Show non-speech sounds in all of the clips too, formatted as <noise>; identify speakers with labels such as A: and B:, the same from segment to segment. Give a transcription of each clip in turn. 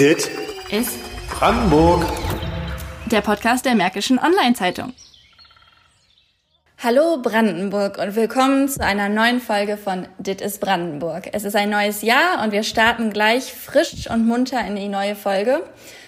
A: Dit
B: ist
A: Brandenburg.
B: der Podcast der Märkischen Online-Zeitung. Hallo Brandenburg und willkommen zu einer neuen Folge von Dit ist Brandenburg. Es ist ein neues Jahr und wir starten gleich frisch und munter in die neue Folge,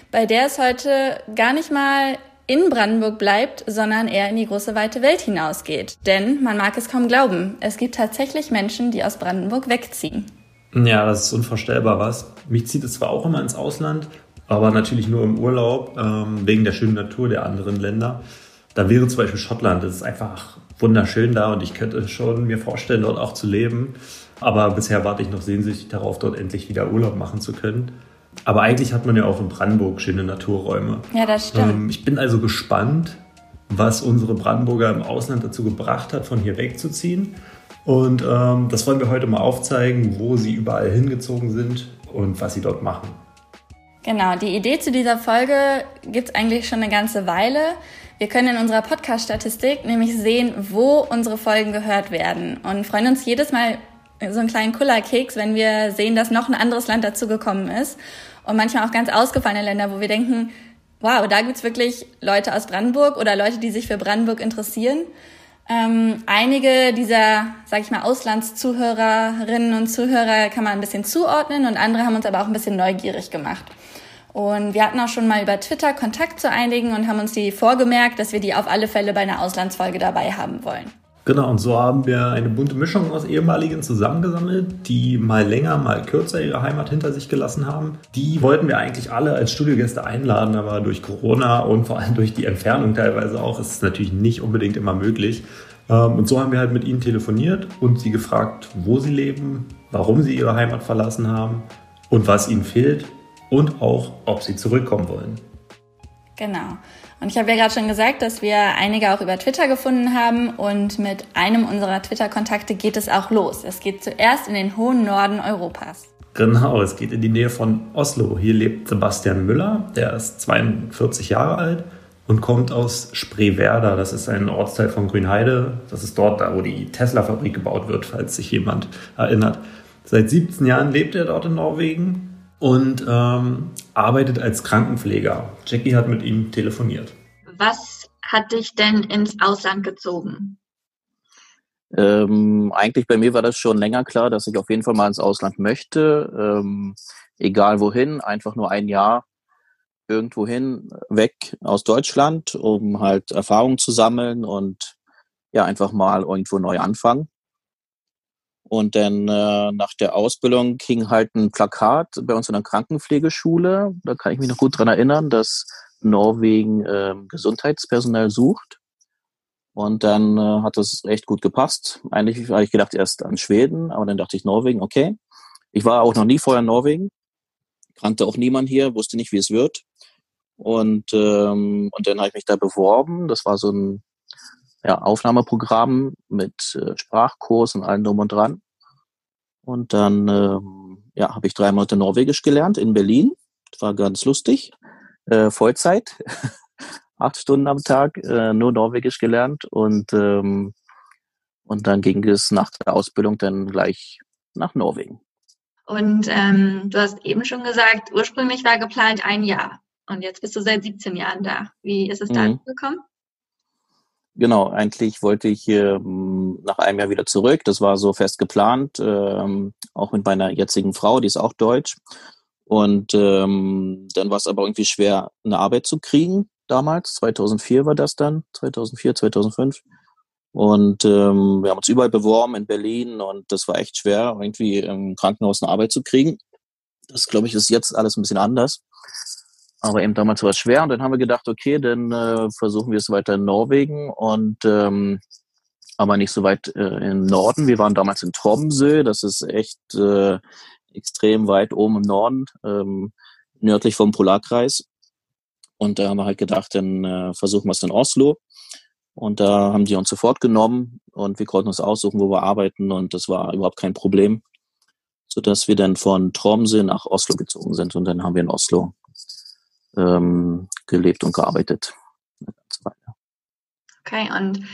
B: bei der es heute gar nicht mal in Brandenburg bleibt, sondern eher in die große weite Welt hinausgeht. Denn man mag es kaum glauben, es gibt tatsächlich Menschen, die aus Brandenburg wegziehen.
C: Ja, das ist unvorstellbar was. Mich zieht es zwar auch immer ins Ausland, aber natürlich nur im Urlaub, ähm, wegen der schönen Natur der anderen Länder. Da wäre zum Beispiel Schottland. Das ist einfach wunderschön da und ich könnte schon mir vorstellen, dort auch zu leben. Aber bisher warte ich noch sehnsüchtig darauf, dort endlich wieder Urlaub machen zu können. Aber eigentlich hat man ja auch in Brandenburg schöne Naturräume.
B: Ja, das stimmt.
C: Ähm, ich bin also gespannt, was unsere Brandenburger im Ausland dazu gebracht hat, von hier wegzuziehen. Und ähm, das wollen wir heute mal aufzeigen, wo sie überall hingezogen sind und was sie dort machen.
B: Genau, die Idee zu dieser Folge gibt's eigentlich schon eine ganze Weile. Wir können in unserer Podcast-Statistik nämlich sehen, wo unsere Folgen gehört werden und freuen uns jedes Mal so einen kleinen Kullerkeks, wenn wir sehen, dass noch ein anderes Land dazugekommen ist und manchmal auch ganz ausgefallene Länder, wo wir denken, wow, da gibt's wirklich Leute aus Brandenburg oder Leute, die sich für Brandenburg interessieren. Ähm, einige dieser, sag ich mal, Auslandszuhörerinnen und Zuhörer kann man ein bisschen zuordnen und andere haben uns aber auch ein bisschen neugierig gemacht. Und wir hatten auch schon mal über Twitter Kontakt zu einigen und haben uns die vorgemerkt, dass wir die auf alle Fälle bei einer Auslandsfolge dabei haben wollen.
C: Genau, und so haben wir eine bunte Mischung aus ehemaligen zusammengesammelt, die mal länger, mal kürzer ihre Heimat hinter sich gelassen haben. Die wollten wir eigentlich alle als Studiogäste einladen, aber durch Corona und vor allem durch die Entfernung teilweise auch ist es natürlich nicht unbedingt immer möglich. Ähm, Und so haben wir halt mit ihnen telefoniert und sie gefragt, wo sie leben, warum sie ihre Heimat verlassen haben und was ihnen fehlt und auch, ob sie zurückkommen wollen.
B: Genau. Und ich habe ja gerade schon gesagt, dass wir einige auch über Twitter gefunden haben und mit einem unserer Twitter-Kontakte geht es auch los. Es geht zuerst in den hohen Norden Europas.
C: Genau, es geht in die Nähe von Oslo. Hier lebt Sebastian Müller, der ist 42 Jahre alt und kommt aus Spreewerder. Das ist ein Ortsteil von Grünheide. Das ist dort, da wo die Tesla-Fabrik gebaut wird, falls sich jemand erinnert. Seit 17 Jahren lebt er dort in Norwegen und ähm, arbeitet als Krankenpfleger. Jackie hat mit ihm telefoniert.
D: Was hat dich denn ins Ausland gezogen?
E: Ähm, eigentlich bei mir war das schon länger klar, dass ich auf jeden Fall mal ins Ausland möchte. Ähm, egal wohin, einfach nur ein Jahr irgendwohin weg aus Deutschland, um halt Erfahrungen zu sammeln und ja, einfach mal irgendwo neu anfangen. Und dann äh, nach der Ausbildung hing halt ein Plakat bei uns in der Krankenpflegeschule. Da kann ich mich noch gut dran erinnern, dass Norwegen ähm, Gesundheitspersonal sucht. Und dann äh, hat das echt gut gepasst. Eigentlich habe ich gedacht erst an Schweden, aber dann dachte ich Norwegen, okay. Ich war auch noch nie vorher in Norwegen, kannte auch niemand hier, wusste nicht, wie es wird. Und, ähm, und dann habe ich mich da beworben. Das war so ein ja, Aufnahmeprogramm mit äh, Sprachkurs und allem drum und dran. Und dann ähm, ja, habe ich drei Monate Norwegisch gelernt in Berlin. Das war ganz lustig. Äh, Vollzeit. <laughs> Acht Stunden am Tag, äh, nur Norwegisch gelernt. Und, ähm, und dann ging es nach der Ausbildung dann gleich nach Norwegen.
D: Und ähm, du hast eben schon gesagt, ursprünglich war geplant ein Jahr. Und jetzt bist du seit 17 Jahren da. Wie ist es
E: Mhm.
D: da gekommen?
E: Genau, eigentlich wollte ich ähm, nach einem Jahr wieder zurück. Das war so fest geplant, ähm, auch mit meiner jetzigen Frau, die ist auch deutsch. Und ähm, dann war es aber irgendwie schwer, eine Arbeit zu kriegen damals. 2004 war das dann, 2004, 2005. Und ähm, wir haben uns überall beworben in Berlin und das war echt schwer, irgendwie im Krankenhaus eine Arbeit zu kriegen. Das, glaube ich, ist jetzt alles ein bisschen anders. Aber eben damals war es schwer und dann haben wir gedacht, okay, dann äh, versuchen wir es weiter in Norwegen und ähm, aber nicht so weit äh, im Norden. Wir waren damals in Tromsø, das ist echt äh, extrem weit oben im Norden, ähm, nördlich vom Polarkreis. Und da haben wir halt gedacht, dann äh, versuchen wir es in Oslo. Und da haben die uns sofort genommen und wir konnten uns aussuchen, wo wir arbeiten und das war überhaupt kein Problem, sodass wir dann von Tromsø nach Oslo gezogen sind und dann haben wir in Oslo ähm, gelebt und gearbeitet.
D: Okay, und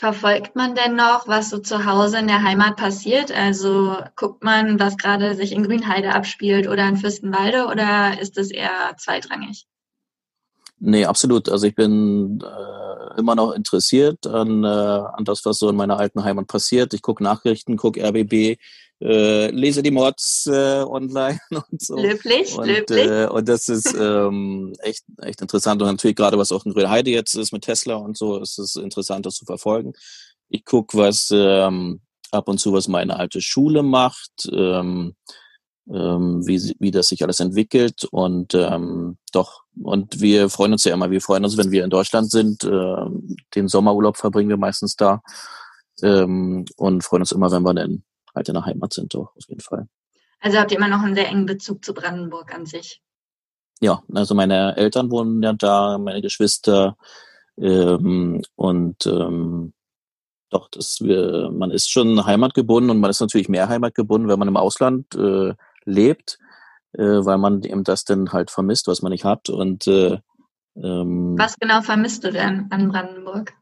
D: Verfolgt man denn noch, was so zu Hause in der Heimat passiert? Also guckt man, was gerade sich in Grünheide abspielt oder in Fürstenwalde oder ist es eher zweitrangig?
E: Nee, absolut. Also ich bin äh, immer noch interessiert an, äh, an das, was so in meiner alten Heimat passiert. Ich gucke Nachrichten, gucke RBB, äh, lese die Mods äh, online <laughs> und so.
D: Löblich,
E: und,
D: löblich.
E: Äh, und das ist ähm, echt, echt interessant. Und natürlich gerade, was auch in Grünheide jetzt ist mit Tesla und so, ist es interessant, das zu verfolgen. Ich gucke, was ähm, ab und zu, was meine alte Schule macht. Ähm, ähm, wie, wie das sich alles entwickelt. Und ähm, doch, und wir freuen uns ja immer, wir freuen uns, wenn wir in Deutschland sind. Äh, den Sommerurlaub verbringen wir meistens da. Ähm, und freuen uns immer, wenn wir dann halt in der Heimat sind, doch, auf jeden Fall.
D: Also habt ihr immer noch einen sehr engen Bezug zu Brandenburg an sich?
E: Ja, also meine Eltern wohnen ja da, meine Geschwister ähm, und ähm, doch, das wir, man ist schon heimatgebunden und man ist natürlich mehr heimatgebunden, wenn man im Ausland äh, lebt, äh, weil man eben das dann halt vermisst, was man nicht hat. Und äh, ähm,
D: was genau vermisst du denn an Brandenburg?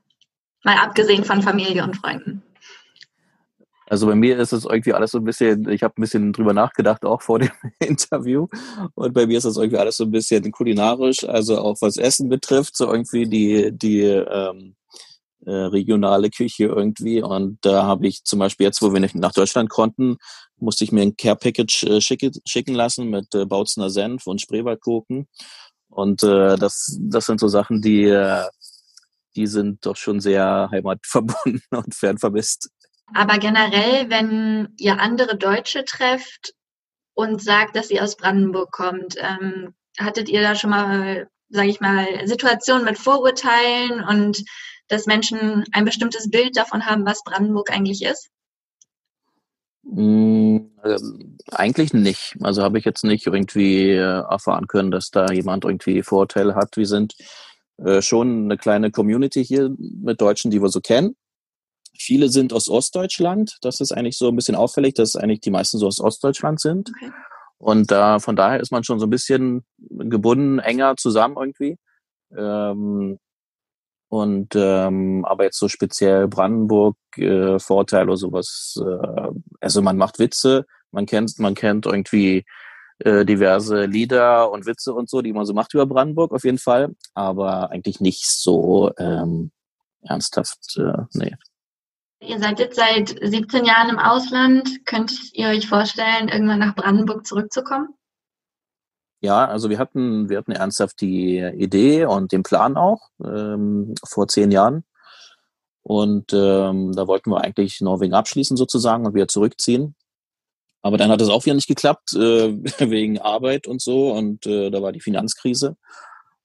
D: Mal abgesehen von Familie und Freunden.
E: Also bei mir ist es irgendwie alles so ein bisschen, ich habe ein bisschen drüber nachgedacht, auch vor dem <laughs> Interview. Und bei mir ist das irgendwie alles so ein bisschen kulinarisch, also auch was Essen betrifft, so irgendwie die, die ähm, äh, regionale Küche irgendwie. Und da habe ich zum Beispiel jetzt, wo wir nicht nach Deutschland konnten, musste ich mir ein Care-Package äh, schicke, schicken lassen mit äh, Bautzener Senf und Spreewaldgurken. Und äh, das, das sind so Sachen, die, äh, die sind doch schon sehr heimatverbunden <laughs> und fernvermisst.
D: Aber generell, wenn ihr andere Deutsche trefft und sagt, dass ihr aus Brandenburg kommt, ähm, hattet ihr da schon mal, sage ich mal, Situationen mit Vorurteilen und dass Menschen ein bestimmtes Bild davon haben, was Brandenburg eigentlich ist?
E: Mm, eigentlich nicht. Also habe ich jetzt nicht irgendwie äh, erfahren können, dass da jemand irgendwie Vorurteile hat. Wir sind äh, schon eine kleine Community hier mit Deutschen, die wir so kennen. Viele sind aus Ostdeutschland. Das ist eigentlich so ein bisschen auffällig, dass eigentlich die meisten so aus Ostdeutschland sind. Okay. Und äh, von daher ist man schon so ein bisschen gebunden, enger zusammen irgendwie. Ähm, und ähm, aber jetzt so speziell Brandenburg äh, Vorteil oder sowas. Äh, also man macht Witze, man kennt, man kennt irgendwie äh, diverse Lieder und Witze und so, die man so macht über Brandenburg auf jeden Fall, aber eigentlich nicht so ähm, ernsthaft, äh, nee.
D: Ihr seid jetzt seit 17 Jahren im Ausland. Könnt ihr euch vorstellen, irgendwann nach Brandenburg zurückzukommen?
E: Ja, also wir hatten, wir hatten ernsthaft die Idee und den Plan auch ähm, vor zehn Jahren. Und ähm, da wollten wir eigentlich Norwegen abschließen sozusagen und wieder zurückziehen. Aber dann hat es auch wieder nicht geklappt, äh, <laughs> wegen Arbeit und so. Und äh, da war die Finanzkrise.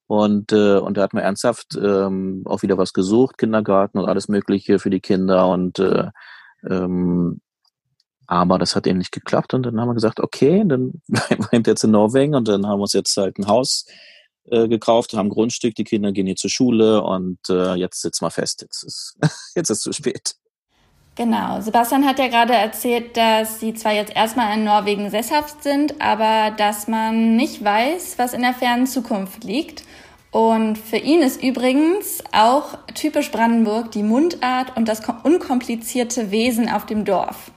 E: Und, äh, und da hat man ernsthaft ähm, auch wieder was gesucht, Kindergarten und alles Mögliche für die Kinder. Und äh, ähm, aber das hat eben nicht geklappt und dann haben wir gesagt, okay, dann <laughs> bleiben wir jetzt in Norwegen und dann haben wir uns jetzt halt ein Haus äh, gekauft, haben Grundstück, die Kinder gehen hier zur Schule und äh, jetzt sitzen wir fest, jetzt ist, <laughs> jetzt ist es zu spät.
B: Genau. Sebastian hat ja gerade erzählt, dass sie zwar jetzt erstmal in Norwegen sesshaft sind, aber dass man nicht weiß, was in der fernen Zukunft liegt. Und für ihn ist übrigens auch typisch Brandenburg die Mundart und das unkomplizierte Wesen auf dem Dorf.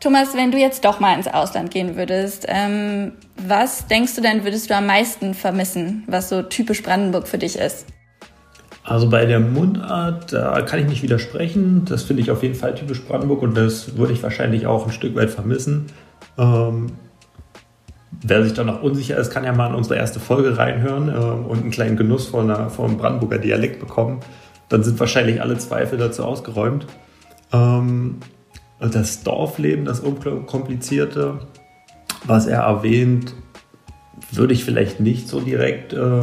B: Thomas, wenn du jetzt doch mal ins Ausland gehen würdest, ähm, was denkst du denn, würdest du am meisten vermissen, was so typisch Brandenburg für dich ist?
C: Also bei der Mundart, da kann ich nicht widersprechen. Das finde ich auf jeden Fall typisch Brandenburg und das würde ich wahrscheinlich auch ein Stück weit vermissen. Ähm, wer sich da noch unsicher ist, kann ja mal in unsere erste Folge reinhören äh, und einen kleinen Genuss von, einer, von Brandenburger Dialekt bekommen. Dann sind wahrscheinlich alle Zweifel dazu ausgeräumt. Ähm, das Dorfleben, das Unkomplizierte, was er erwähnt, würde ich vielleicht nicht so direkt äh,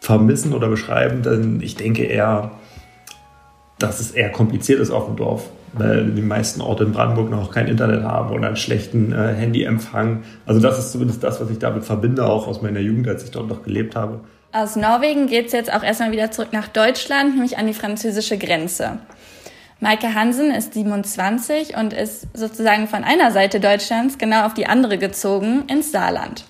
C: vermissen oder beschreiben, denn ich denke eher, dass es eher kompliziert ist auf dem Dorf, weil die meisten Orte in Brandenburg noch kein Internet haben oder einen schlechten äh, Handyempfang. Also das ist zumindest das, was ich damit verbinde, auch aus meiner Jugend, als ich dort noch gelebt habe.
B: Aus Norwegen geht es jetzt auch erstmal wieder zurück nach Deutschland, nämlich an die französische Grenze. Maike Hansen ist 27 und ist sozusagen von einer Seite Deutschlands genau auf die andere gezogen, ins Saarland.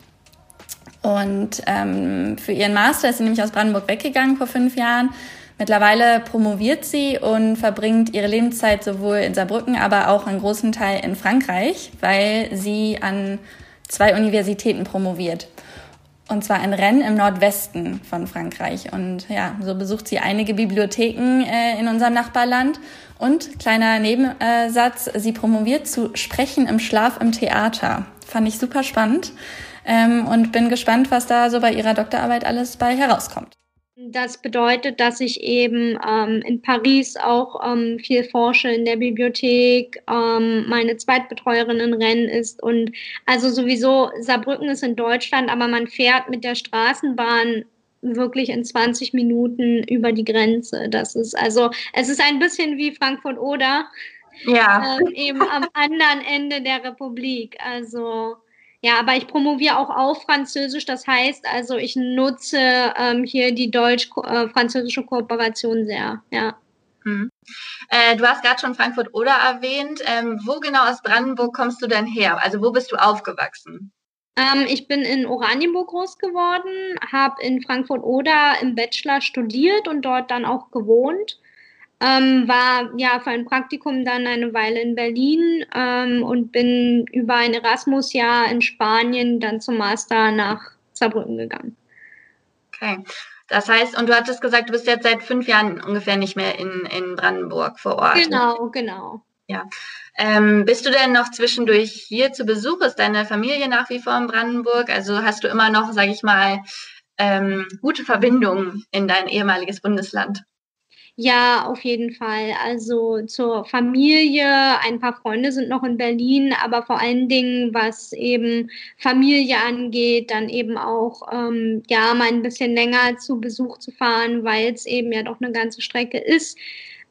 B: Und ähm, für ihren Master ist sie nämlich aus Brandenburg weggegangen vor fünf Jahren, Mittlerweile promoviert sie und verbringt ihre Lebenszeit sowohl in Saarbrücken, aber auch einen großen Teil in Frankreich, weil sie an zwei Universitäten promoviert. Und zwar in Rennes im Nordwesten von Frankreich. Und ja, so besucht sie einige Bibliotheken äh, in unserem Nachbarland. Und kleiner Nebensatz, sie promoviert zu Sprechen im Schlaf im Theater. Fand ich super spannend ähm, und bin gespannt, was da so bei ihrer Doktorarbeit alles bei herauskommt.
A: Das bedeutet, dass ich eben ähm, in Paris auch ähm, viel forsche in der Bibliothek. Ähm, meine Zweitbetreuerin in Rennes ist und also sowieso Saarbrücken ist in Deutschland, aber man fährt mit der Straßenbahn wirklich in 20 Minuten über die Grenze. Das ist also, es ist ein bisschen wie Frankfurt oder ja. Ähm, eben am <laughs> anderen Ende der Republik. Also ja, aber ich promoviere auch auf Französisch. Das heißt also, ich nutze ähm, hier die deutsch-französische Kooperation sehr. Ja.
D: Hm. Äh, du hast gerade schon Frankfurt oder erwähnt. Ähm, wo genau aus Brandenburg kommst du denn her? Also wo bist du aufgewachsen?
A: Ähm, ich bin in Oranienburg groß geworden, habe in Frankfurt oder im Bachelor studiert und dort dann auch gewohnt. Ähm, war ja für ein Praktikum dann eine Weile in Berlin ähm, und bin über ein Erasmus-Jahr in Spanien dann zum Master nach Saarbrücken gegangen.
D: Okay. Das heißt, und du hattest gesagt, du bist jetzt seit fünf Jahren ungefähr nicht mehr in, in Brandenburg vor Ort.
A: Genau, genau.
D: Ja. Ähm, bist du denn noch zwischendurch hier zu Besuch? Ist deine Familie nach wie vor in Brandenburg? Also hast du immer noch, sage ich mal, ähm, gute Verbindungen in dein ehemaliges Bundesland?
A: Ja, auf jeden Fall. Also zur Familie, ein paar Freunde sind noch in Berlin, aber vor allen Dingen, was eben Familie angeht, dann eben auch ähm, ja mal ein bisschen länger zu Besuch zu fahren, weil es eben ja doch eine ganze Strecke ist.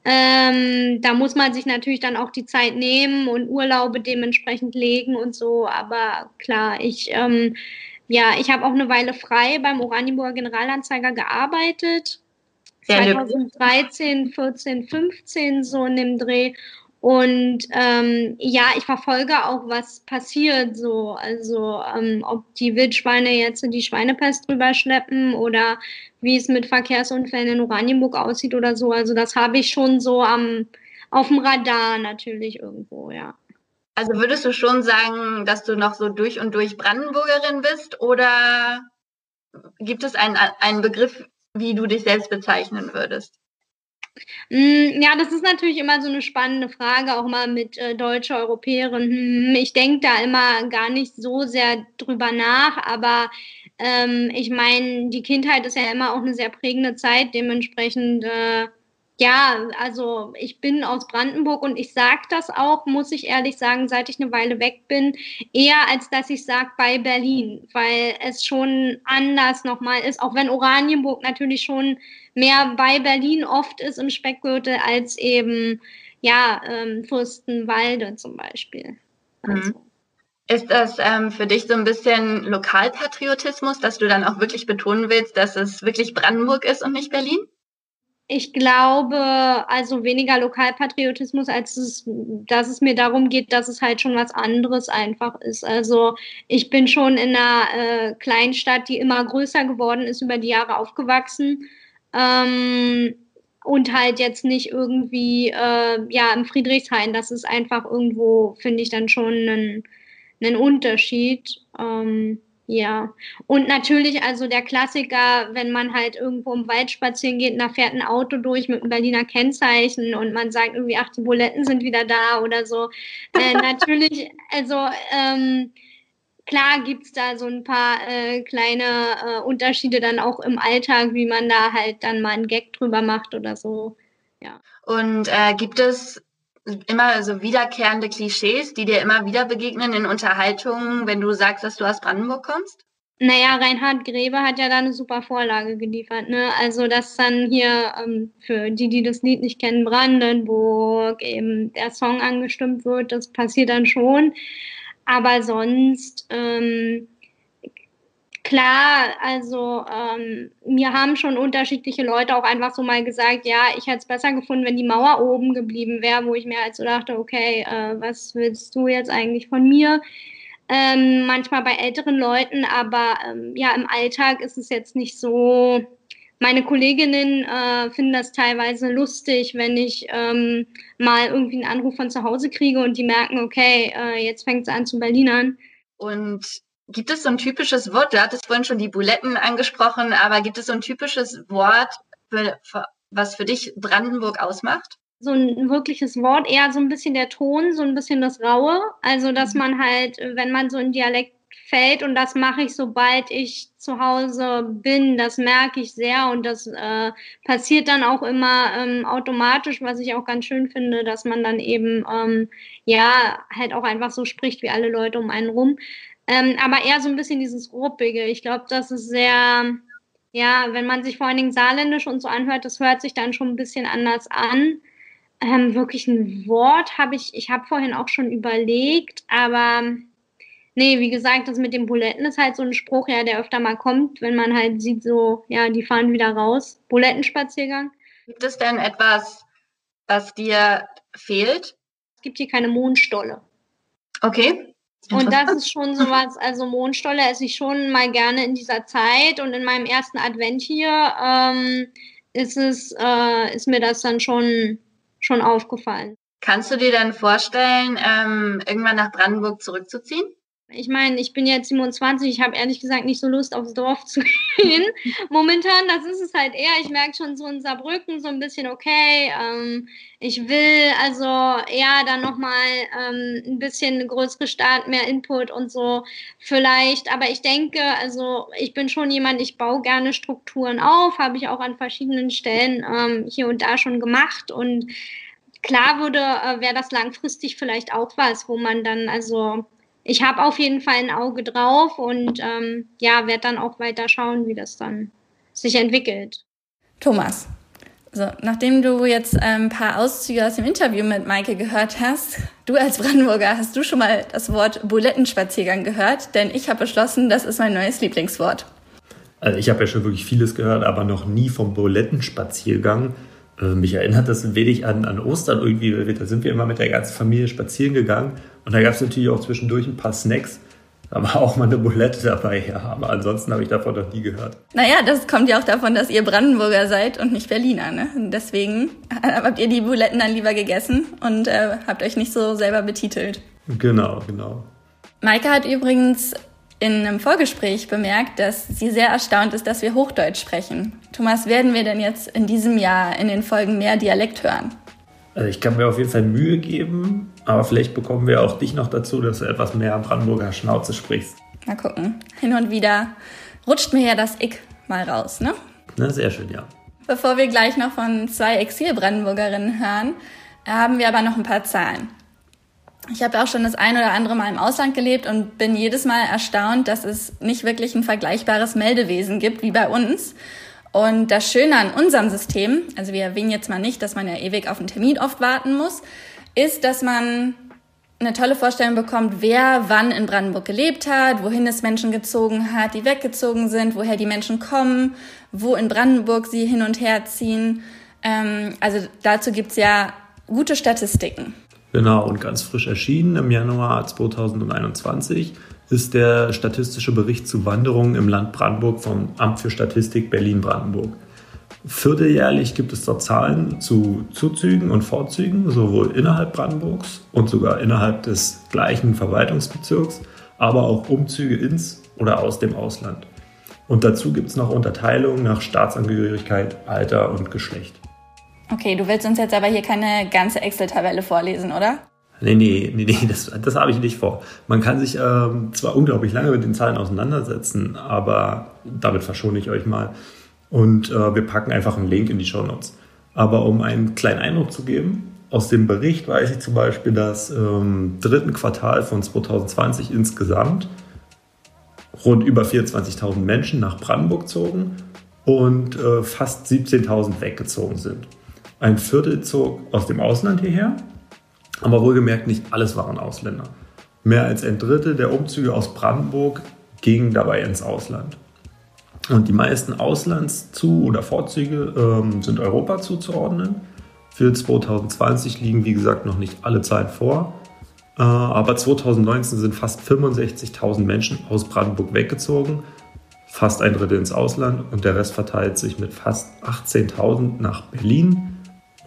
A: Ähm, da muss man sich natürlich dann auch die Zeit nehmen und Urlaube dementsprechend legen und so. Aber klar, ich ähm, ja, ich habe auch eine Weile frei beim Oranienburger Generalanzeiger gearbeitet 2013, 14, 15 so in dem Dreh. Und ähm, ja, ich verfolge auch, was passiert so. Also ähm, ob die Wildschweine jetzt die Schweinepest drüber schleppen oder wie es mit Verkehrsunfällen in Oranienburg aussieht oder so. Also das habe ich schon so am auf dem Radar natürlich irgendwo, ja.
D: Also würdest du schon sagen, dass du noch so durch und durch Brandenburgerin bist oder gibt es einen, einen Begriff, wie du dich selbst bezeichnen würdest?
A: Mm, ja, das ist natürlich immer so eine spannende Frage, auch mal mit äh, deutscher Europäerin. Hm, ich denke da immer gar nicht so sehr drüber nach, aber ähm, ich meine, die Kindheit ist ja immer auch eine sehr prägende Zeit. Dementsprechend äh, ja, also ich bin aus Brandenburg und ich sage das auch, muss ich ehrlich sagen, seit ich eine Weile weg bin, eher als dass ich sage bei Berlin, weil es schon anders nochmal ist, auch wenn Oranienburg natürlich schon mehr bei Berlin oft ist im Speckgürtel als eben, ja, ähm, Fürstenwalde zum Beispiel.
D: Mhm. Also. Ist das ähm, für dich so ein bisschen Lokalpatriotismus, dass du dann auch wirklich betonen willst, dass es wirklich Brandenburg ist und nicht Berlin?
A: Ich glaube, also weniger Lokalpatriotismus, als es, dass es mir darum geht, dass es halt schon was anderes einfach ist. Also ich bin schon in einer äh, Kleinstadt, die immer größer geworden ist, über die Jahre aufgewachsen. Ähm, und halt jetzt nicht irgendwie, äh, ja, im Friedrichshain. Das ist einfach irgendwo, finde ich, dann schon ein, ein Unterschied. Ähm, ja, und natürlich also der Klassiker, wenn man halt irgendwo im Wald spazieren geht, da fährt ein Auto durch mit einem Berliner Kennzeichen und man sagt irgendwie, ach, die Buletten sind wieder da oder so. Äh, <laughs> natürlich, also ähm, klar gibt's da so ein paar äh, kleine äh, Unterschiede dann auch im Alltag, wie man da halt dann mal einen Gag drüber macht oder so. Ja.
D: Und äh, gibt es immer so wiederkehrende Klischees, die dir immer wieder begegnen in Unterhaltungen, wenn du sagst, dass du aus Brandenburg kommst?
A: Naja, Reinhard Grebe hat ja da eine super Vorlage geliefert. Ne? Also, dass dann hier ähm, für die, die das Lied nicht kennen, Brandenburg eben der Song angestimmt wird, das passiert dann schon. Aber sonst ähm, Klar, also ähm, mir haben schon unterschiedliche Leute auch einfach so mal gesagt, ja, ich hätte es besser gefunden, wenn die Mauer oben geblieben wäre, wo ich mir halt so dachte, okay, äh, was willst du jetzt eigentlich von mir? Ähm, manchmal bei älteren Leuten, aber ähm, ja, im Alltag ist es jetzt nicht so meine Kolleginnen äh, finden das teilweise lustig, wenn ich ähm, mal irgendwie einen Anruf von zu Hause kriege und die merken, okay, äh, jetzt fängt es an zu Berlinern.
D: Und gibt es so ein typisches Wort? Du hattest vorhin schon die Buletten angesprochen, aber gibt es so ein typisches Wort, für, für, was für dich Brandenburg ausmacht?
A: So ein wirkliches Wort, eher so ein bisschen der Ton, so ein bisschen das Raue. Also, dass mhm. man halt, wenn man so ein Dialekt fällt und das mache ich, sobald ich zu Hause bin. Das merke ich sehr und das äh, passiert dann auch immer ähm, automatisch, was ich auch ganz schön finde, dass man dann eben ähm, ja halt auch einfach so spricht wie alle Leute um einen rum. Ähm, aber eher so ein bisschen dieses Ruppige. Ich glaube, das ist sehr, ja, wenn man sich vor allen Dingen Saarländisch und so anhört, das hört sich dann schon ein bisschen anders an. Ähm, wirklich ein Wort habe ich, ich habe vorhin auch schon überlegt, aber Nee, wie gesagt, das mit den Buletten ist halt so ein Spruch, ja, der öfter mal kommt, wenn man halt sieht, so, ja, die fahren wieder raus. Bulettenspaziergang.
D: Gibt es denn etwas, was dir fehlt?
A: Es gibt hier keine Mondstolle.
D: Okay.
A: Und das ist schon sowas, also Mondstolle esse ich schon mal gerne in dieser Zeit und in meinem ersten Advent hier ähm, ist es, äh, ist mir das dann schon, schon aufgefallen.
D: Kannst du dir dann vorstellen, ähm, irgendwann nach Brandenburg zurückzuziehen?
A: Ich meine, ich bin jetzt 27, ich habe ehrlich gesagt nicht so Lust, aufs Dorf <laughs> zu gehen. Momentan, das ist es halt eher. Ich merke schon so in Saarbrücken so ein bisschen, okay, ähm, ich will also eher dann nochmal ähm, ein bisschen größere Stadt, mehr Input und so vielleicht. Aber ich denke, also ich bin schon jemand, ich baue gerne Strukturen auf, habe ich auch an verschiedenen Stellen ähm, hier und da schon gemacht und klar würde, äh, wäre das langfristig vielleicht auch was, wo man dann also ich habe auf jeden Fall ein Auge drauf und ähm, ja, werde dann auch weiter schauen, wie das dann sich entwickelt.
B: Thomas, so, nachdem du jetzt ein paar Auszüge aus dem Interview mit Maike gehört hast, du als Brandenburger, hast du schon mal das Wort Bulettenspaziergang gehört? Denn ich habe beschlossen, das ist mein neues Lieblingswort.
C: Also ich habe ja schon wirklich vieles gehört, aber noch nie vom Bulettenspaziergang. Äh, mich erinnert das ein wenig an, an Ostern irgendwie. Da sind wir immer mit der ganzen Familie spazieren gegangen und da gab es natürlich auch zwischendurch ein paar Snacks. Da war auch mal eine Bulette dabei, ja. Aber ansonsten habe ich davon noch nie gehört.
B: Naja, das kommt ja auch davon, dass ihr Brandenburger seid und nicht Berliner, ne? Deswegen habt ihr die Buletten dann lieber gegessen und äh, habt euch nicht so selber betitelt.
C: Genau, genau.
B: Maike hat übrigens in einem Vorgespräch bemerkt, dass sie sehr erstaunt ist, dass wir Hochdeutsch sprechen. Thomas, werden wir denn jetzt in diesem Jahr in den Folgen mehr Dialekt hören?
C: Also ich kann mir auf jeden Fall Mühe geben, aber vielleicht bekommen wir auch dich noch dazu, dass du etwas mehr Brandenburger Schnauze sprichst.
B: Mal gucken. Hin und wieder rutscht mir ja das Ick mal raus, ne?
C: Na, sehr schön, ja.
B: Bevor wir gleich noch von zwei Exil-Brandenburgerinnen hören, haben wir aber noch ein paar Zahlen. Ich habe auch schon das ein oder andere Mal im Ausland gelebt und bin jedes Mal erstaunt, dass es nicht wirklich ein vergleichbares Meldewesen gibt wie bei uns. Und das Schöne an unserem System, also wir erwähnen jetzt mal nicht, dass man ja ewig auf einen Termin oft warten muss, ist, dass man eine tolle Vorstellung bekommt, wer wann in Brandenburg gelebt hat, wohin es Menschen gezogen hat, die weggezogen sind, woher die Menschen kommen, wo in Brandenburg sie hin und her ziehen. Ähm, also dazu gibt's ja gute Statistiken.
C: Genau, und ganz frisch erschienen im Januar 2021 ist der statistische Bericht zu Wanderungen im Land Brandenburg vom Amt für Statistik Berlin-Brandenburg. Vierteljährlich gibt es dort Zahlen zu Zuzügen und Vorzügen, sowohl innerhalb Brandenburgs und sogar innerhalb des gleichen Verwaltungsbezirks, aber auch Umzüge ins oder aus dem Ausland. Und dazu gibt es noch Unterteilungen nach Staatsangehörigkeit, Alter und Geschlecht.
B: Okay, du willst uns jetzt aber hier keine ganze Excel-Tabelle vorlesen, oder?
C: Nee, nee, nee, nee das, das habe ich nicht vor. Man kann sich ähm, zwar unglaublich lange mit den Zahlen auseinandersetzen, aber damit verschone ich euch mal. Und äh, wir packen einfach einen Link in die Show Notes. Aber um einen kleinen Eindruck zu geben, aus dem Bericht weiß ich zum Beispiel, dass im dritten Quartal von 2020 insgesamt rund über 24.000 Menschen nach Brandenburg zogen und äh, fast 17.000 weggezogen sind. Ein Viertel zog aus dem Ausland hierher, aber wohlgemerkt nicht alles waren Ausländer. Mehr als ein Drittel der Umzüge aus Brandenburg gingen dabei ins Ausland. Und die meisten Auslandszu- oder Vorzüge ähm, sind Europa zuzuordnen. Für 2020 liegen, wie gesagt, noch nicht alle Zahlen vor. Äh, aber 2019 sind fast 65.000 Menschen aus Brandenburg weggezogen fast ein Drittel ins Ausland und der Rest verteilt sich mit fast 18.000 nach Berlin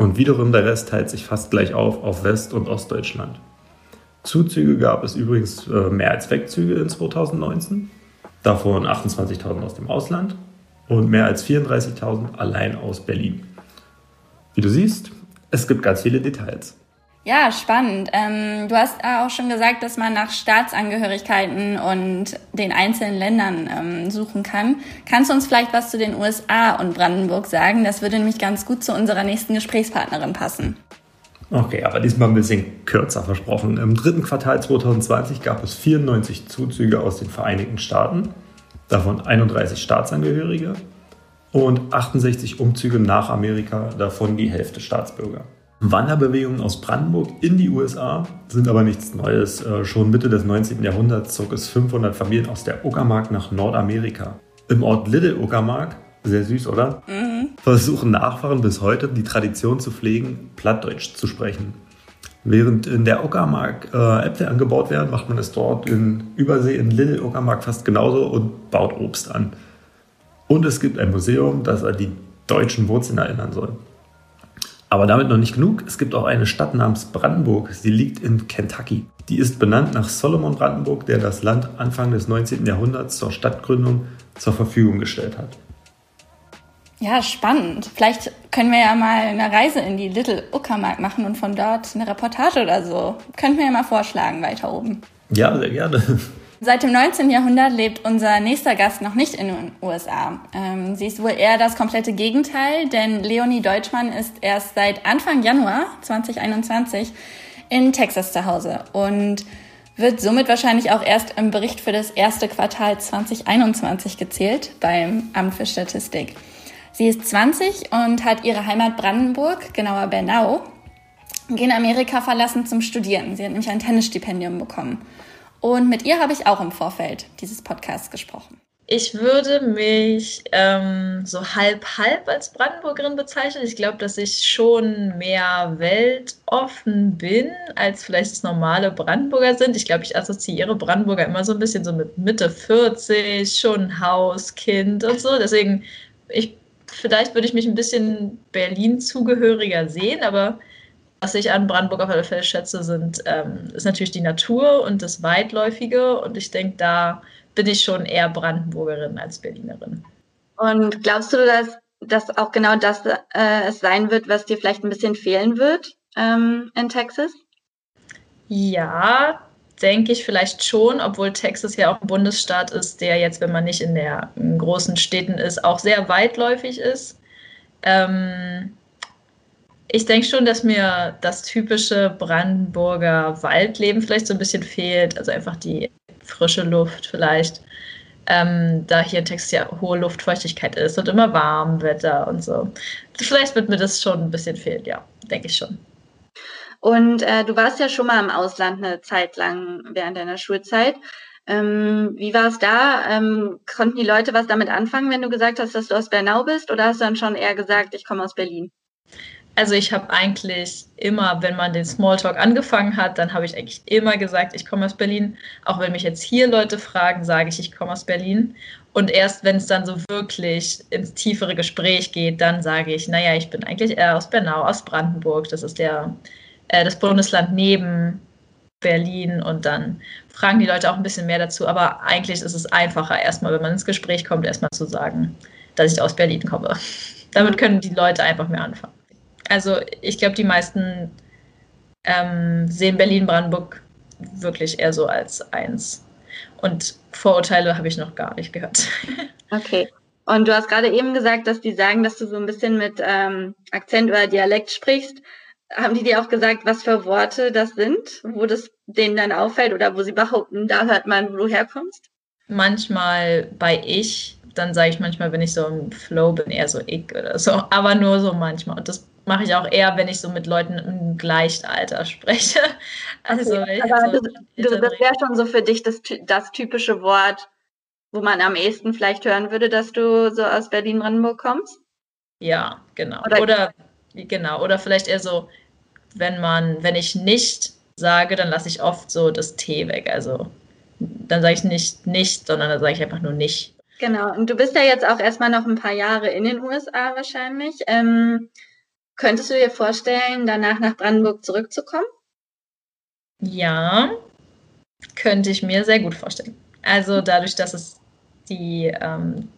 C: und wiederum der Rest teilt sich fast gleich auf auf West- und Ostdeutschland. Zuzüge gab es übrigens äh, mehr als Wegzüge in 2019, davon 28.000 aus dem Ausland und mehr als 34.000 allein aus Berlin. Wie du siehst, es gibt ganz viele Details.
B: Ja, spannend. Ähm, du hast auch schon gesagt, dass man nach Staatsangehörigkeiten und den einzelnen Ländern ähm, suchen kann. Kannst du uns vielleicht was zu den USA und Brandenburg sagen? Das würde nämlich ganz gut zu unserer nächsten Gesprächspartnerin passen.
C: Okay, aber diesmal ein bisschen kürzer versprochen. Im dritten Quartal 2020 gab es 94 Zuzüge aus den Vereinigten Staaten, davon 31 Staatsangehörige und 68 Umzüge nach Amerika, davon die Hälfte Staatsbürger. Wanderbewegungen aus Brandenburg in die USA sind aber nichts Neues. Äh, schon Mitte des 19. Jahrhunderts zog es 500 Familien aus der Uckermark nach Nordamerika. Im Ort Little Uckermark, sehr süß, oder? Mhm. Versuchen Nachfahren bis heute die Tradition zu pflegen, Plattdeutsch zu sprechen. Während in der Uckermark äh, Äpfel angebaut werden, macht man es dort in Übersee in Little Uckermark fast genauso und baut Obst an. Und es gibt ein Museum, das an die deutschen Wurzeln erinnern soll. Aber damit noch nicht genug. Es gibt auch eine Stadt namens Brandenburg. Sie liegt in Kentucky. Die ist benannt nach Solomon Brandenburg, der das Land Anfang des 19. Jahrhunderts zur Stadtgründung zur Verfügung gestellt hat.
B: Ja, spannend. Vielleicht können wir ja mal eine Reise in die Little Uckermark machen und von dort eine Reportage oder so. Könnten wir ja mal vorschlagen, weiter oben.
C: Ja, sehr gerne.
B: Seit dem 19. Jahrhundert lebt unser nächster Gast noch nicht in den USA. Ähm, sie ist wohl eher das komplette Gegenteil, denn Leonie Deutschmann ist erst seit Anfang Januar 2021 in Texas zu Hause und wird somit wahrscheinlich auch erst im Bericht für das erste Quartal 2021 gezählt beim Amt für Statistik. Sie ist 20 und hat ihre Heimat Brandenburg, genauer Bernau, in Amerika verlassen zum Studieren. Sie hat nämlich ein Tennisstipendium bekommen. Und mit ihr habe ich auch im Vorfeld dieses Podcasts gesprochen.
F: Ich würde mich ähm, so halb-halb als Brandenburgerin bezeichnen. Ich glaube, dass ich schon mehr weltoffen bin, als vielleicht das normale Brandenburger sind. Ich glaube, ich assoziiere Brandenburger immer so ein bisschen so mit Mitte 40, schon Haus, Kind und so. Deswegen, ich, vielleicht würde ich mich ein bisschen Berlin zugehöriger sehen, aber was ich an Brandenburg auf alle Fälle schätze, sind, ähm, ist natürlich die Natur und das Weitläufige. Und ich denke, da bin ich schon eher Brandenburgerin als Berlinerin.
D: Und glaubst du, dass das auch genau das äh, es sein wird, was dir vielleicht ein bisschen fehlen wird ähm, in Texas?
F: Ja, denke ich vielleicht schon, obwohl Texas ja auch ein Bundesstaat ist, der jetzt, wenn man nicht in der in großen Städten ist, auch sehr weitläufig ist. Ähm, ich denke schon, dass mir das typische Brandenburger Waldleben vielleicht so ein bisschen fehlt. Also einfach die frische Luft vielleicht. Ähm, da hier in Texas ja hohe Luftfeuchtigkeit ist und immer warm Wetter und so. Vielleicht wird mir das schon ein bisschen fehlen, ja, denke ich schon.
D: Und äh, du warst ja schon mal im Ausland eine Zeit lang während deiner Schulzeit. Ähm, wie war es da? Ähm, konnten die Leute was damit anfangen, wenn du gesagt hast, dass du aus Bernau bist? Oder hast du dann schon eher gesagt, ich komme aus Berlin?
F: Also ich habe eigentlich immer, wenn man den Smalltalk angefangen hat, dann habe ich eigentlich immer gesagt, ich komme aus Berlin. Auch wenn mich jetzt hier Leute fragen, sage ich, ich komme aus Berlin. Und erst wenn es dann so wirklich ins tiefere Gespräch geht, dann sage ich, naja, ich bin eigentlich eher aus Bernau, aus Brandenburg. Das ist der, äh, das Bundesland neben Berlin. Und dann fragen die Leute auch ein bisschen mehr dazu. Aber eigentlich ist es einfacher, erstmal, wenn man ins Gespräch kommt, erstmal zu sagen, dass ich aus Berlin komme. Damit können die Leute einfach mehr anfangen. Also ich glaube, die meisten ähm, sehen Berlin-Brandenburg wirklich eher so als eins. Und Vorurteile habe ich noch gar nicht gehört. <laughs>
D: Okay. Und du hast gerade eben gesagt, dass die sagen, dass du so ein bisschen mit ähm, Akzent oder Dialekt sprichst. Haben die dir auch gesagt, was für Worte das sind, wo das denen dann auffällt oder wo sie behaupten, da hört man, wo du herkommst?
F: Manchmal bei ich, dann sage ich manchmal, wenn ich so im Flow bin, eher so ich oder so, aber nur so manchmal. Und das mache ich auch eher, wenn ich so mit Leuten im Gleichalter spreche. <laughs>
D: Also, okay, aber so das, das wäre schon so für dich das, das typische Wort, wo man am ehesten vielleicht hören würde, dass du so aus Berlin-Brandenburg kommst?
F: Ja, genau. Oder, Oder genau. Oder vielleicht eher so, wenn man, wenn ich nicht sage, dann lasse ich oft so das T weg. Also dann sage ich nicht nicht, sondern dann sage ich einfach nur nicht.
B: Genau, und du bist ja jetzt auch erstmal noch ein paar Jahre in den USA wahrscheinlich. Ähm, könntest du dir vorstellen, danach nach Brandenburg zurückzukommen?
F: Ja, könnte ich mir sehr gut vorstellen. Also dadurch, dass es die, ähm,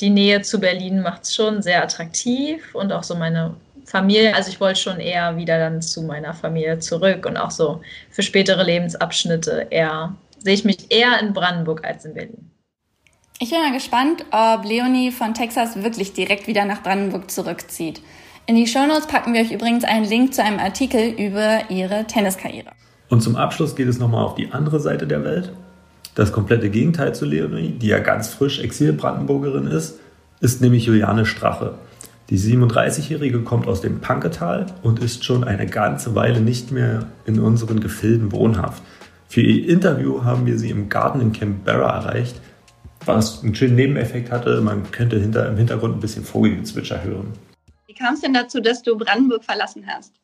F: die Nähe zu Berlin macht es schon sehr attraktiv und auch so meine Familie, also ich wollte schon eher wieder dann zu meiner Familie zurück und auch so für spätere Lebensabschnitte eher, sehe ich mich eher in Brandenburg als in Berlin.
B: Ich bin mal gespannt, ob Leonie von Texas wirklich direkt wieder nach Brandenburg zurückzieht. In die Shownotes packen wir euch übrigens einen Link zu einem Artikel über ihre Tenniskarriere.
C: Und zum Abschluss geht es nochmal auf die andere Seite der Welt. Das komplette Gegenteil zu Leonie, die ja ganz frisch Exil-Brandenburgerin ist, ist nämlich Juliane Strache. Die 37-Jährige kommt aus dem Panketal und ist schon eine ganze Weile nicht mehr in unseren Gefilden wohnhaft. Für ihr Interview haben wir sie im Garten in Canberra erreicht, was einen schönen Nebeneffekt hatte. Man könnte hinter, im Hintergrund ein bisschen Vogelgezwitscher hören.
B: Wie kam es denn dazu, dass du Brandenburg verlassen hast?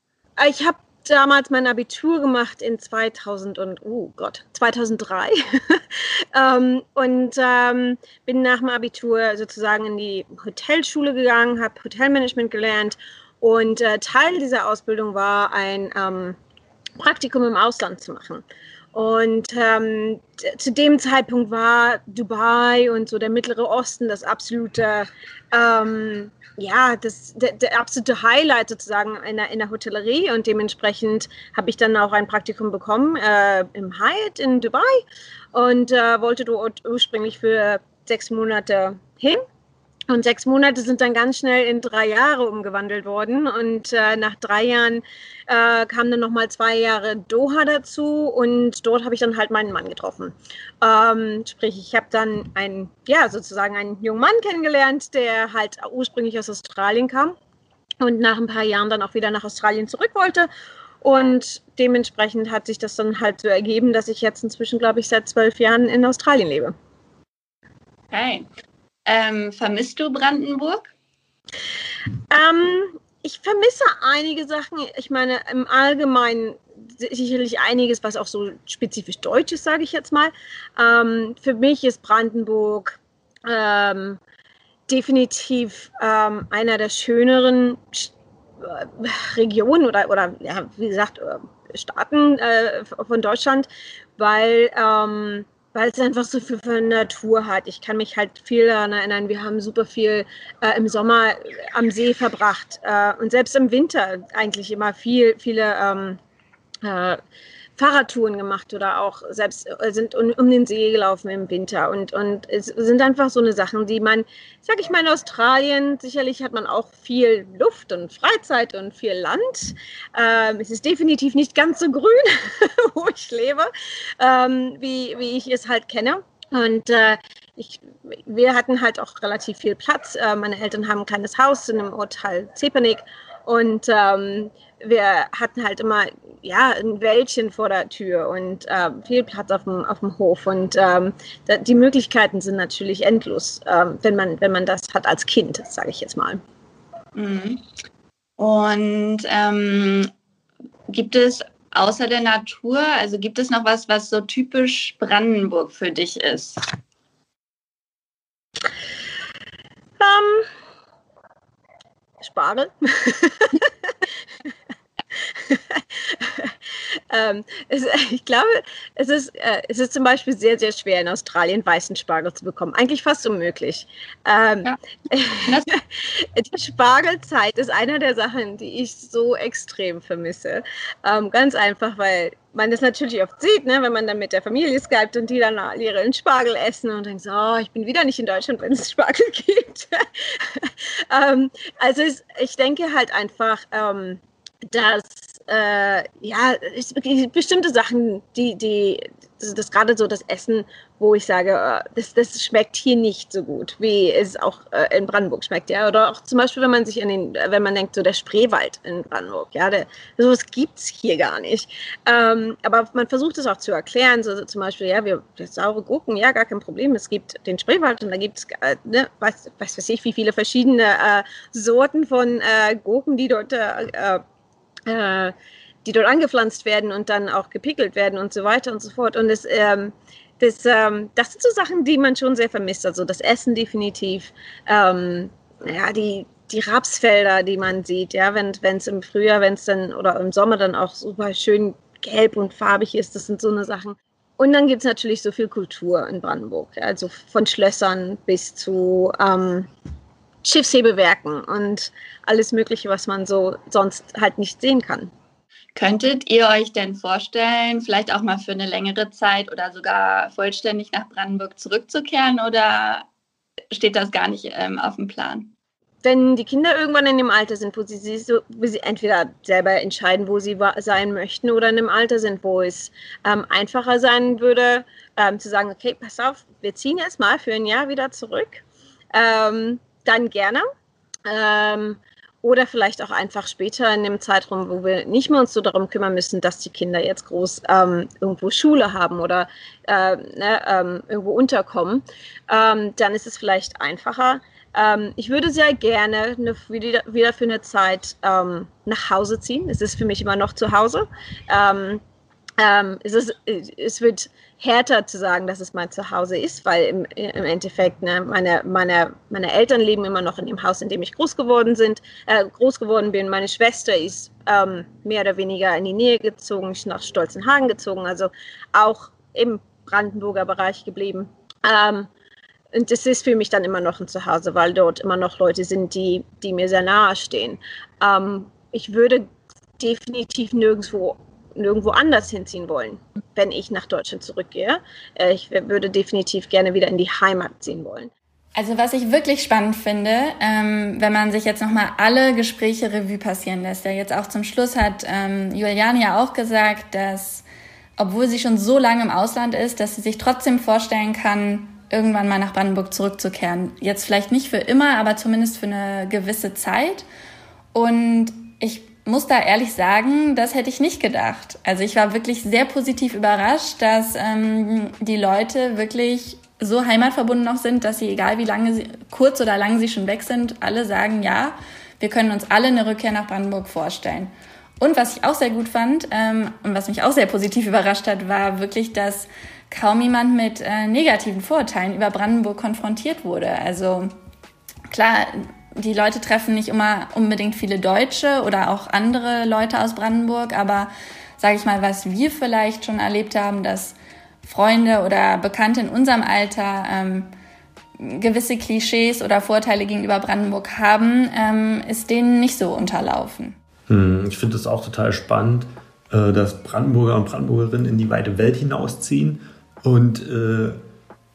G: Ich habe damals mein Abitur gemacht in 2000 und, oh Gott, 2003 <laughs> ähm, und ähm, bin nach dem Abitur sozusagen in die Hotelschule gegangen, habe Hotelmanagement gelernt und äh, Teil dieser Ausbildung war ein ähm, Praktikum im Ausland zu machen. Und ähm, zu dem Zeitpunkt war Dubai und so der Mittlere Osten das absolute, ähm, ja, das, der, der, absolute Highlight sozusagen in der, in der Hotellerie. Und dementsprechend habe ich dann auch ein Praktikum bekommen äh, im Hyatt in Dubai und äh, wollte dort ursprünglich für sechs Monate hin. Und sechs Monate sind dann ganz schnell in drei Jahre umgewandelt worden. Und äh, nach drei Jahren äh, kamen dann nochmal zwei Jahre Doha dazu. Und dort habe ich dann halt meinen Mann getroffen. Ähm, sprich, ich habe dann einen, ja, sozusagen einen jungen Mann kennengelernt, der halt ursprünglich aus Australien kam und nach ein paar Jahren dann auch wieder nach Australien zurück wollte. Und dementsprechend hat sich das dann halt so ergeben, dass ich jetzt inzwischen, glaube ich, seit zwölf Jahren in Australien lebe.
B: Okay. Ähm, vermisst du Brandenburg?
G: Ähm, ich vermisse einige Sachen. Ich meine, im Allgemeinen sicherlich einiges, was auch so spezifisch deutsch ist, sage ich jetzt mal. Ähm, für mich ist Brandenburg ähm, definitiv ähm, einer der schöneren äh, Regionen oder, oder ja, wie gesagt, äh, Staaten äh, von Deutschland, weil ähm, weil es einfach so viel von Natur hat. Ich kann mich halt viel daran erinnern, wir haben super viel äh, im Sommer am See verbracht äh, und selbst im Winter eigentlich immer viel, viele ähm, äh, Fahrradtouren gemacht oder auch selbst äh, sind um, den See gelaufen im Winter. Und, und es sind einfach so eine Sachen, die man, sag ich mal, in Australien, sicherlich hat man auch viel Luft und Freizeit und viel Land. Ähm, es ist definitiv nicht ganz so grün, <laughs> wo ich lebe, ähm, wie, wie ich es halt kenne. Und äh, ich, wir hatten halt auch relativ viel Platz. Äh, meine Eltern haben ein kleines Haus in einem Hotel Zepenik. Und ähm, wir hatten halt immer ja, ein Wäldchen vor der Tür und äh, viel Platz auf dem, auf dem Hof. Und ähm, da, die Möglichkeiten sind natürlich endlos, äh, wenn, man, wenn man das hat als Kind, sage ich jetzt mal.
B: Mhm. Und ähm, gibt es außer der Natur, also gibt es noch was, was so typisch Brandenburg für dich ist?
G: Um, Spargel. <laughs> ähm, es, <laughs> ich glaube, es ist, äh, es ist zum Beispiel sehr, sehr schwer in Australien weißen Spargel zu bekommen. Eigentlich fast unmöglich. Ähm, ja. <laughs> die Spargelzeit ist einer der Sachen, die ich so extrem vermisse. Ähm, ganz einfach, weil man das natürlich oft sieht, ne, wenn man dann mit der Familie skypt und die dann ihren Spargel essen und denkt, oh, ich bin wieder nicht in Deutschland, wenn es <laughs> Spargel gibt. ähm, also es, ich denke halt einfach, ähm, dass äh, ja, bestimmte Sachen, die, die, das, das gerade so das Essen, wo ich sage, äh, das, das schmeckt hier nicht so gut, wie es auch äh, in Brandenburg schmeckt, ja. Oder auch zum Beispiel, wenn man sich an den, wenn man denkt, so der Spreewald in Brandenburg, ja, der, sowas gibt's hier gar nicht. Ähm, aber man versucht es auch zu erklären, so, so zum Beispiel, ja, wir, wir saure Gurken, ja, gar kein Problem. Es gibt den Spreewald und da gibt es, äh, ne, weiß, weiß, weiß ich, wie viele verschiedene äh, Sorten von äh, Gurken, die dort äh, die dort angepflanzt werden und dann auch gepickelt werden und so weiter und so fort. Und es, ähm, das, ähm, das sind so Sachen, die man schon sehr vermisst. Also das Essen definitiv, ähm, ja, die, die Rapsfelder, die man sieht, ja, wenn es im Frühjahr, wenn es dann oder im Sommer dann auch super schön gelb und farbig ist, das sind so eine Sachen. Und dann gibt es natürlich so viel Kultur in Brandenburg, also von Schlössern bis zu ähm, Schiffshebewerken und alles Mögliche, was man so sonst halt nicht sehen kann.
B: Könntet ihr euch denn vorstellen, vielleicht auch mal für eine längere Zeit oder sogar vollständig nach Brandenburg zurückzukehren oder steht das gar nicht ähm, auf dem Plan?
G: Wenn die Kinder irgendwann in dem Alter sind, wo sie, sie, so, wo sie entweder selber entscheiden, wo sie sein möchten, oder in einem Alter sind, wo es ähm, einfacher sein würde, ähm, zu sagen, okay, pass auf, wir ziehen jetzt mal für ein Jahr wieder zurück, ähm, dann gerne. Ähm, oder vielleicht auch einfach später in dem Zeitraum, wo wir nicht mehr uns so darum kümmern müssen, dass die Kinder jetzt groß ähm, irgendwo Schule haben oder äh, ne, ähm, irgendwo unterkommen, ähm, dann ist es vielleicht einfacher. Ähm, ich würde sehr gerne eine, wieder, wieder, für eine Zeit ähm, nach Hause ziehen. Es ist für mich immer noch zu Hause. Ähm, es, ist, es wird härter zu sagen, dass es mein Zuhause ist, weil im, im Endeffekt ne, meine, meine, meine Eltern leben immer noch in dem Haus, in dem ich groß geworden sind, äh, groß geworden bin. Meine Schwester ist ähm, mehr oder weniger in die Nähe gezogen, ist nach Stolzenhagen gezogen, also auch im Brandenburger Bereich geblieben. Ähm, und das ist für mich dann immer noch ein Zuhause, weil dort immer noch Leute sind, die, die mir sehr nahe stehen. Ähm, ich würde definitiv nirgendwo nirgendwo anders hinziehen wollen, wenn ich nach Deutschland zurückgehe. Äh, ich würde definitiv gerne wieder in die Heimat ziehen wollen.
B: Also was ich wirklich spannend finde, ähm, wenn man sich jetzt nochmal alle Gespräche Revue passieren lässt, ja jetzt auch zum Schluss hat ähm, Juliane ja auch gesagt, dass obwohl sie schon so lange im Ausland ist, dass sie sich trotzdem vorstellen kann, irgendwann mal nach Brandenburg zurückzukehren. Jetzt vielleicht nicht für immer, aber zumindest für eine gewisse Zeit. Und ich muss da ehrlich sagen, das hätte ich nicht gedacht. Also ich war wirklich sehr positiv überrascht, dass ähm, die Leute wirklich so heimatverbunden noch sind, dass sie, egal wie lange sie, kurz oder lang sie schon weg sind, alle sagen, ja, wir können uns alle eine Rückkehr nach Brandenburg vorstellen. Und was ich auch sehr gut fand ähm, und was mich auch sehr positiv <laughs> überrascht hat, war wirklich, dass kaum jemand mit äh, negativen Vorurteilen über Brandenburg konfrontiert wurde. Also klar, die Leute treffen nicht immer unbedingt viele Deutsche oder auch andere Leute aus Brandenburg, aber sage ich mal, was wir vielleicht schon erlebt haben, dass Freunde oder Bekannte in unserem Alter ähm, gewisse Klischees oder Vorteile gegenüber Brandenburg haben, ähm, ist denen nicht so unterlaufen.
C: Hm, ich finde es auch total spannend, äh, dass Brandenburger und Brandenburgerinnen in die weite Welt hinausziehen und äh,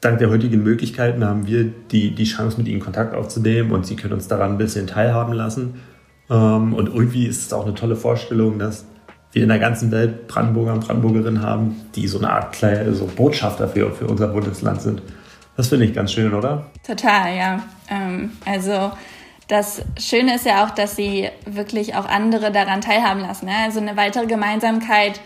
C: dank der heutigen Möglichkeiten haben wir die, die Chance, mit ihnen Kontakt aufzunehmen und sie können uns daran ein bisschen teilhaben lassen. Ähm, und irgendwie ist es auch eine tolle Vorstellung, dass wir in der ganzen Welt Brandenburger und Brandenburgerinnen haben, die so eine Art kleine so Botschafter für, für unser Bundesland sind. Das finde ich ganz schön, oder?
B: Total, ja. Ähm, also das Schöne ist ja auch, dass sie wirklich auch andere daran teilhaben lassen. Ne? Also eine weitere Gemeinsamkeit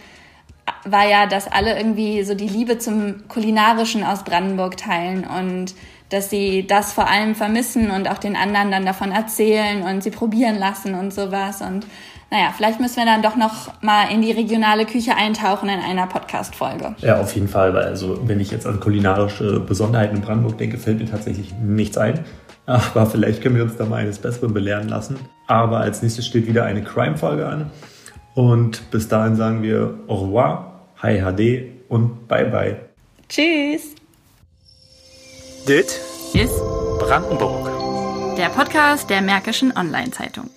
B: war ja, dass alle irgendwie so die Liebe zum Kulinarischen aus Brandenburg teilen und dass sie das vor allem vermissen und auch den anderen dann davon erzählen und sie probieren lassen und sowas. Und naja, vielleicht müssen wir dann doch noch mal in die regionale Küche eintauchen in einer Podcast-Folge.
C: Ja, auf jeden Fall, weil also wenn ich jetzt an kulinarische Besonderheiten in Brandenburg denke, fällt mir tatsächlich nichts ein. Aber vielleicht können wir uns da mal eines Besseren belehren lassen. Aber als nächstes steht wieder eine Crime-Folge an. Und bis dahin sagen wir au revoir, hi HD und bye bye.
B: Tschüss.
H: Dit ist Brandenburg.
B: Der Podcast der Märkischen Online-Zeitung.